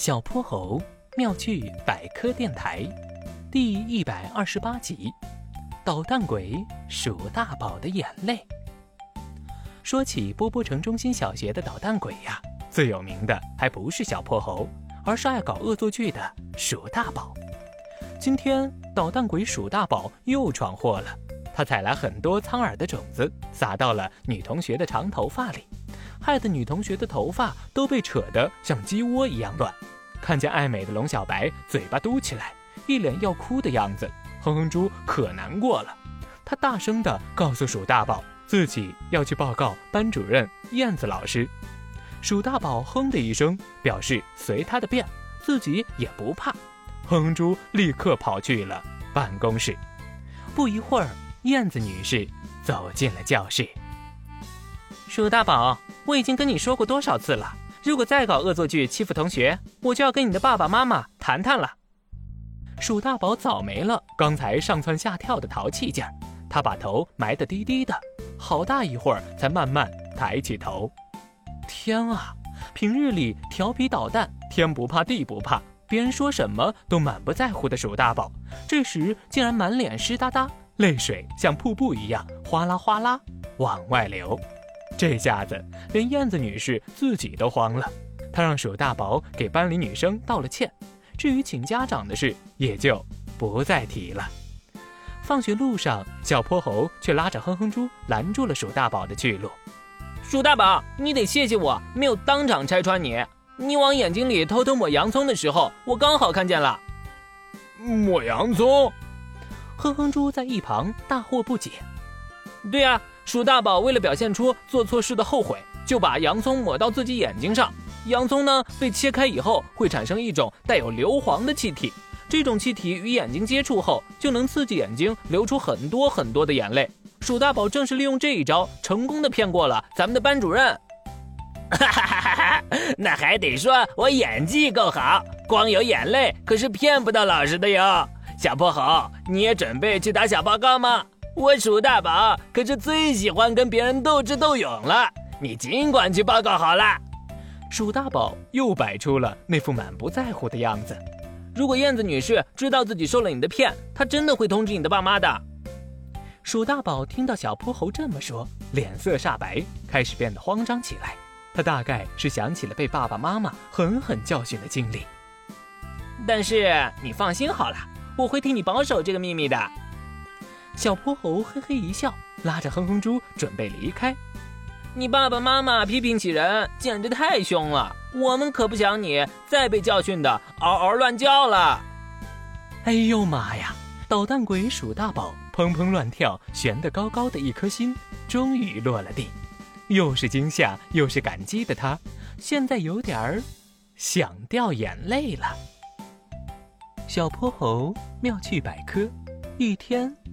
小泼猴妙趣百科电台第一百二十八集：捣蛋鬼鼠大宝的眼泪。说起波波城中心小学的捣蛋鬼呀，最有名的还不是小泼猴，而是爱搞恶作剧的鼠大宝。今天捣蛋鬼鼠大宝又闯祸了，他采来很多苍耳的种子，撒到了女同学的长头发里。害得女同学的头发都被扯得像鸡窝一样乱，看见爱美的龙小白嘴巴嘟起来，一脸要哭的样子，哼哼猪可难过了。他大声地告诉鼠大宝，自己要去报告班主任燕子老师。鼠大宝哼的一声，表示随他的便，自己也不怕。哼哼猪立刻跑去了办公室。不一会儿，燕子女士走进了教室。鼠大宝。我已经跟你说过多少次了，如果再搞恶作剧欺负同学，我就要跟你的爸爸妈妈谈谈了。鼠大宝早没了刚才上蹿下跳的淘气劲儿，他把头埋得低低的，好大一会儿才慢慢抬起头。天啊，平日里调皮捣蛋、天不怕地不怕，别人说什么都满不在乎的鼠大宝，这时竟然满脸湿哒哒，泪水像瀑布一样哗啦哗啦往外流。这下子连燕子女士自己都慌了，她让鼠大宝给班里女生道了歉，至于请家长的事也就不再提了。放学路上，小泼猴却拉着哼哼猪拦住了鼠大宝的去路。鼠大宝，你得谢谢我没有当场拆穿你。你往眼睛里偷偷抹洋葱的时候，我刚好看见了。抹洋葱？哼哼猪在一旁大惑不解。对呀。鼠大宝为了表现出做错事的后悔，就把洋葱抹到自己眼睛上。洋葱呢，被切开以后会产生一种带有硫磺的气体，这种气体与眼睛接触后，就能刺激眼睛流出很多很多的眼泪。鼠大宝正是利用这一招，成功的骗过了咱们的班主任。哈哈哈哈那还得说我演技够好，光有眼泪可是骗不到老师的哟。小泼猴，你也准备去打小报告吗？我鼠大宝可是最喜欢跟别人斗智斗勇了，你尽管去报告好了。鼠大宝又摆出了那副满不在乎的样子。如果燕子女士知道自己受了你的骗，她真的会通知你的爸妈的。鼠大宝听到小泼猴这么说，脸色煞白，开始变得慌张起来。他大概是想起了被爸爸妈妈狠狠教训的经历。但是你放心好了，我会替你保守这个秘密的。小泼猴嘿嘿一笑，拉着哼哼猪准备离开。你爸爸妈妈批评起人简直太凶了，我们可不想你再被教训的嗷嗷乱叫了。哎呦妈呀！捣蛋鬼鼠大宝砰砰乱跳，悬得高高的一颗心终于落了地。又是惊吓又是感激的他，现在有点儿想掉眼泪了。小泼猴妙趣百科，一天。